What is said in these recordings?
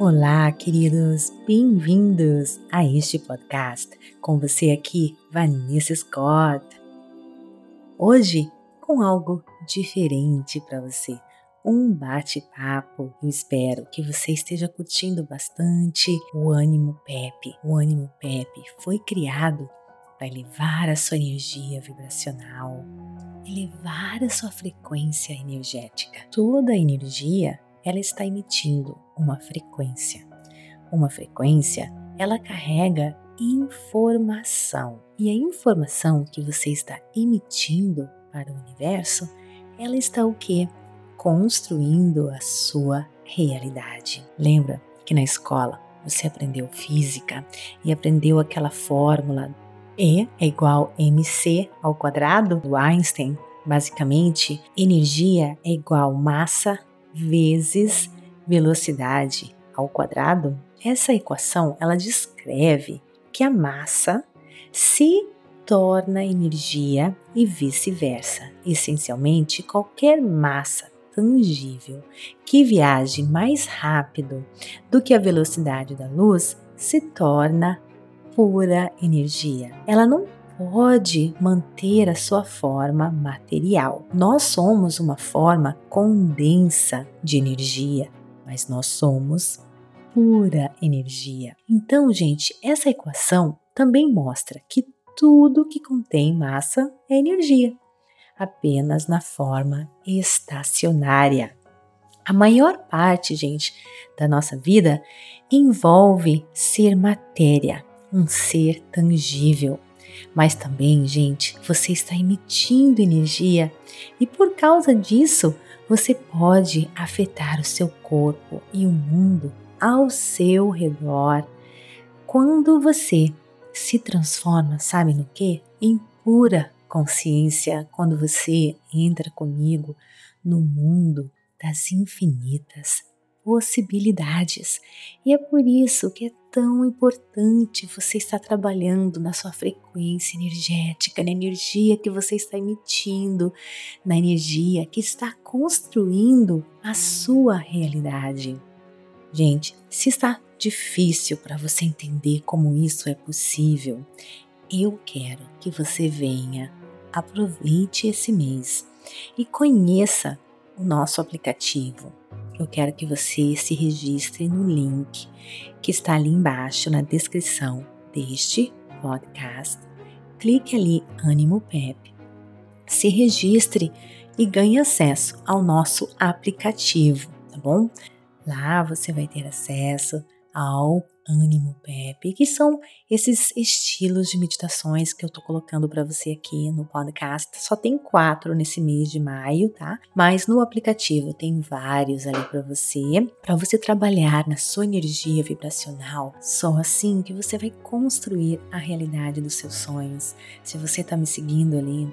Olá, queridos, bem-vindos a este podcast. Com você aqui, Vanessa Scott. Hoje, com algo diferente para você, um bate-papo. Eu espero que você esteja curtindo bastante o Ânimo Pepe. O Ânimo Pepe foi criado para elevar a sua energia vibracional, elevar a sua frequência energética. Toda a energia ela está emitindo uma frequência. Uma frequência, ela carrega informação. E a informação que você está emitindo para o universo, ela está o quê? Construindo a sua realidade. Lembra que na escola você aprendeu física e aprendeu aquela fórmula E é igual mc ao quadrado do Einstein? Basicamente, energia é igual massa vezes velocidade ao quadrado, essa equação ela descreve que a massa se torna energia e vice-versa. Essencialmente, qualquer massa tangível que viaje mais rápido do que a velocidade da luz se torna pura energia. Ela não pode manter a sua forma material. Nós somos uma forma condensa de energia, mas nós somos pura energia. Então, gente, essa equação também mostra que tudo que contém massa é energia, apenas na forma estacionária. A maior parte, gente, da nossa vida envolve ser matéria, um ser tangível. Mas também, gente, você está emitindo energia e por causa disso, você pode afetar o seu corpo e o mundo ao seu redor. Quando você se transforma, sabe no que? Em pura consciência, quando você entra comigo no mundo das infinitas possibilidades. E é por isso que é tão importante você estar trabalhando na sua frequência energética, na energia que você está emitindo, na energia que está construindo a sua realidade. Gente, se está difícil para você entender como isso é possível, eu quero que você venha, aproveite esse mês e conheça o nosso aplicativo eu quero que você se registre no link que está ali embaixo na descrição deste podcast. Clique ali Ânimo Pep, se registre e ganhe acesso ao nosso aplicativo, tá bom? Lá você vai ter acesso ao ânimo Pepe, que são esses estilos de meditações que eu tô colocando para você aqui no podcast. Só tem quatro nesse mês de maio, tá? Mas no aplicativo tem vários ali para você, para você trabalhar na sua energia vibracional. Só assim que você vai construir a realidade dos seus sonhos. Se você tá me seguindo ali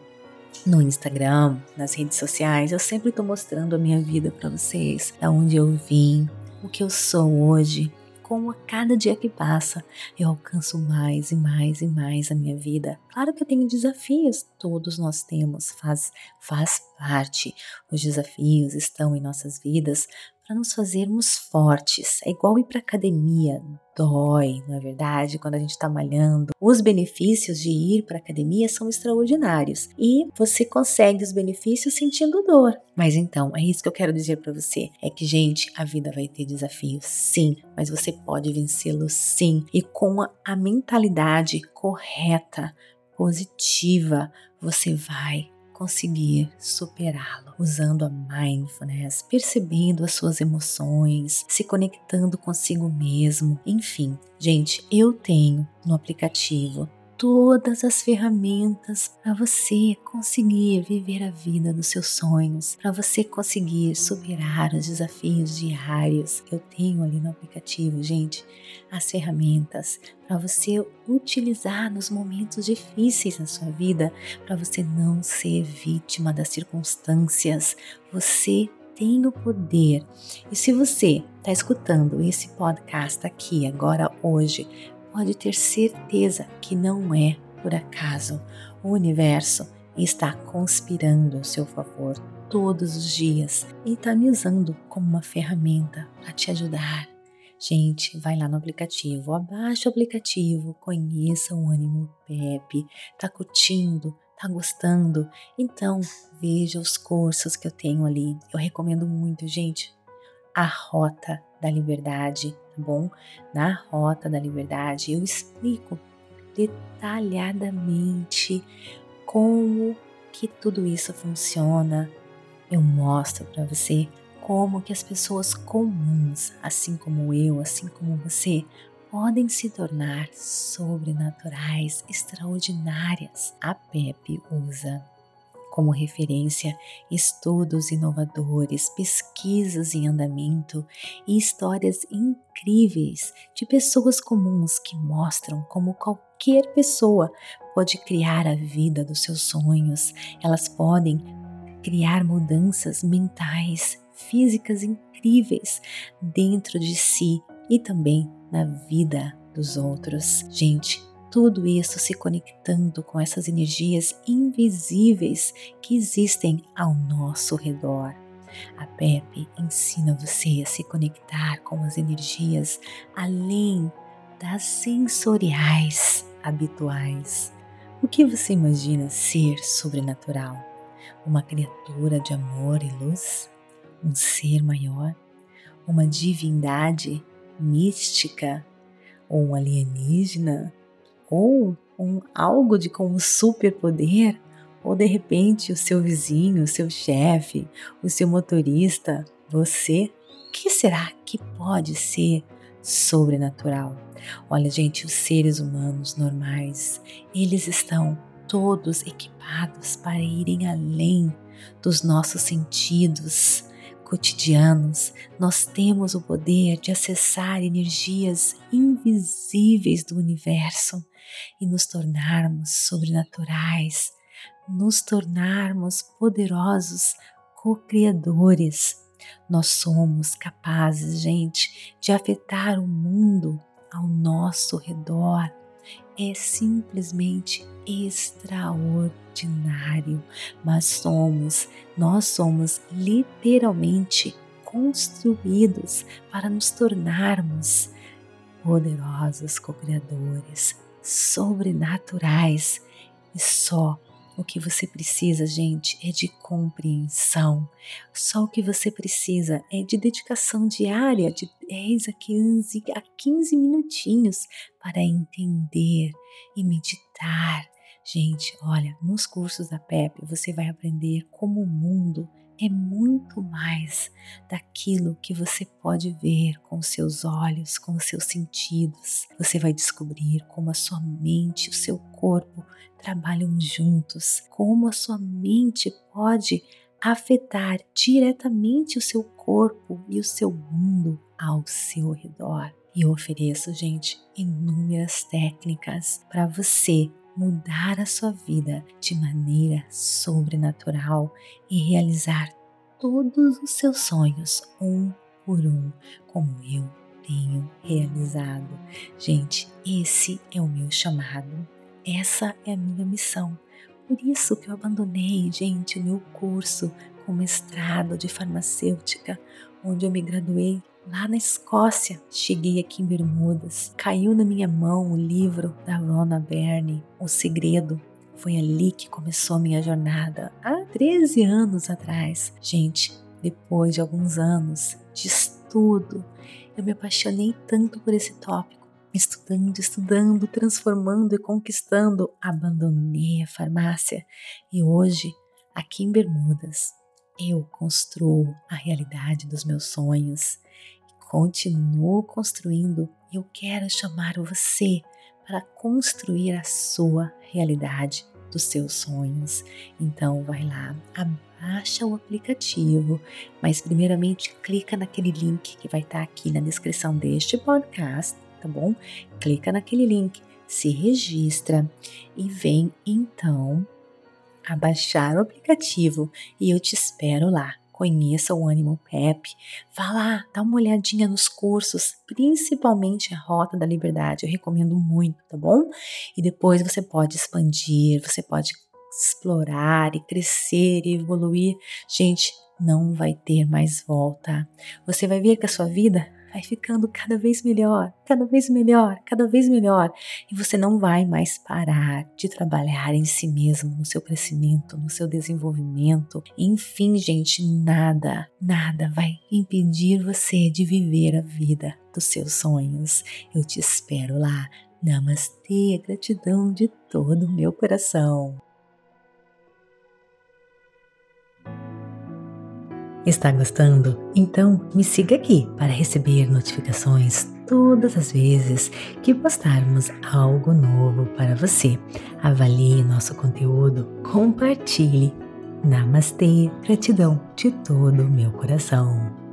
no Instagram, nas redes sociais, eu sempre tô mostrando a minha vida para vocês, da onde eu vim, o que eu sou hoje, como a cada dia que passa eu alcanço mais e mais e mais a minha vida. Claro que eu tenho desafios, todos nós temos, faz, faz parte. Os desafios estão em nossas vidas para nos fazermos fortes. É igual ir para academia, dói, não é verdade? Quando a gente está malhando. Os benefícios de ir para academia são extraordinários e você consegue os benefícios sentindo dor. Mas então, é isso que eu quero dizer para você: é que, gente, a vida vai ter desafios, sim, mas você pode vencê-los, sim, e com a, a mentalidade correta, positiva, você vai conseguir superá-lo usando a mindfulness, percebendo as suas emoções, se conectando consigo mesmo. Enfim, gente, eu tenho no aplicativo todas as ferramentas para você conseguir viver a vida dos seus sonhos, para você conseguir superar os desafios diários que eu tenho ali no aplicativo, gente. As ferramentas para você utilizar nos momentos difíceis na sua vida, para você não ser vítima das circunstâncias. Você tem o poder. E se você está escutando esse podcast aqui agora hoje pode ter certeza que não é por acaso. O universo está conspirando ao seu favor todos os dias e está me usando como uma ferramenta para te ajudar. Gente, vai lá no aplicativo, abaixa o aplicativo, conheça o Ânimo Pepe, tá curtindo, tá gostando? Então, veja os cursos que eu tenho ali. Eu recomendo muito, gente. A Rota da Liberdade, tá bom? Na Rota da Liberdade eu explico detalhadamente como que tudo isso funciona. Eu mostro para você como que as pessoas comuns, assim como eu, assim como você, podem se tornar sobrenaturais, extraordinárias. A PEP usa como referência estudos inovadores, pesquisas em andamento e histórias incríveis de pessoas comuns que mostram como qualquer pessoa pode criar a vida dos seus sonhos. Elas podem criar mudanças mentais, físicas incríveis dentro de si e também na vida dos outros. Gente, tudo isso se conectando com essas energias invisíveis que existem ao nosso redor. A Pepe ensina você a se conectar com as energias além das sensoriais habituais. O que você imagina ser sobrenatural? Uma criatura de amor e luz? Um ser maior? Uma divindade mística? Ou um alienígena? Ou um algo de com um superpoder, ou de repente o seu vizinho, o seu chefe, o seu motorista, você, o que será que pode ser sobrenatural? Olha, gente, os seres humanos normais, eles estão todos equipados para irem além dos nossos sentidos, cotidianos, nós temos o poder de acessar energias invisíveis do universo e nos tornarmos sobrenaturais, nos tornarmos poderosos co-criadores. Nós somos capazes, gente, de afetar o mundo ao nosso redor. É simplesmente extraordinário, mas somos, nós somos literalmente construídos para nos tornarmos poderosos co-criadores, sobrenaturais e só o que você precisa, gente, é de compreensão. Só o que você precisa é de dedicação diária de 10 a 15, a 15 minutinhos para entender e meditar. Gente, olha, nos cursos da PEP você vai aprender como o mundo é muito mais daquilo que você pode ver com os seus olhos, com os seus sentidos. Você vai descobrir como a sua mente e o seu corpo trabalham juntos, como a sua mente pode afetar diretamente o seu corpo e o seu mundo ao seu redor. E eu ofereço, gente, inúmeras técnicas para você mudar a sua vida de maneira sobrenatural e realizar todos os seus sonhos um por um, como eu tenho realizado. Gente, esse é o meu chamado, essa é a minha missão. Por isso que eu abandonei, gente, o meu curso com mestrado de farmacêutica, onde eu me graduei lá na Escócia. Cheguei aqui em Bermudas, caiu na minha mão o livro da Rona Byrne, O Segredo. Foi ali que começou a minha jornada, há 13 anos atrás. Gente, depois de alguns anos de estudo, eu me apaixonei tanto por esse tópico. Estudando, estudando, transformando e conquistando, abandonei a farmácia e hoje, aqui em Bermudas, eu construo a realidade dos meus sonhos continuo construindo e eu quero chamar você para construir a sua realidade dos seus sonhos. Então vai lá, abaixa o aplicativo, mas primeiramente clica naquele link que vai estar tá aqui na descrição deste podcast, tá bom? Clica naquele link, se registra e vem então abaixar o aplicativo e eu te espero lá conheça o Ânimo Pep, vá lá, dá uma olhadinha nos cursos, principalmente a Rota da Liberdade, eu recomendo muito, tá bom? E depois você pode expandir, você pode explorar e crescer e evoluir. Gente, não vai ter mais volta. Você vai ver que a sua vida vai ficando cada vez melhor, cada vez melhor, cada vez melhor. E você não vai mais parar de trabalhar em si mesmo, no seu crescimento, no seu desenvolvimento. Enfim, gente, nada, nada vai impedir você de viver a vida dos seus sonhos. Eu te espero lá. Namastê, gratidão de todo o meu coração. Está gostando? Então me siga aqui para receber notificações todas as vezes que postarmos algo novo para você. Avalie nosso conteúdo, compartilhe. Namastê, gratidão de todo o meu coração.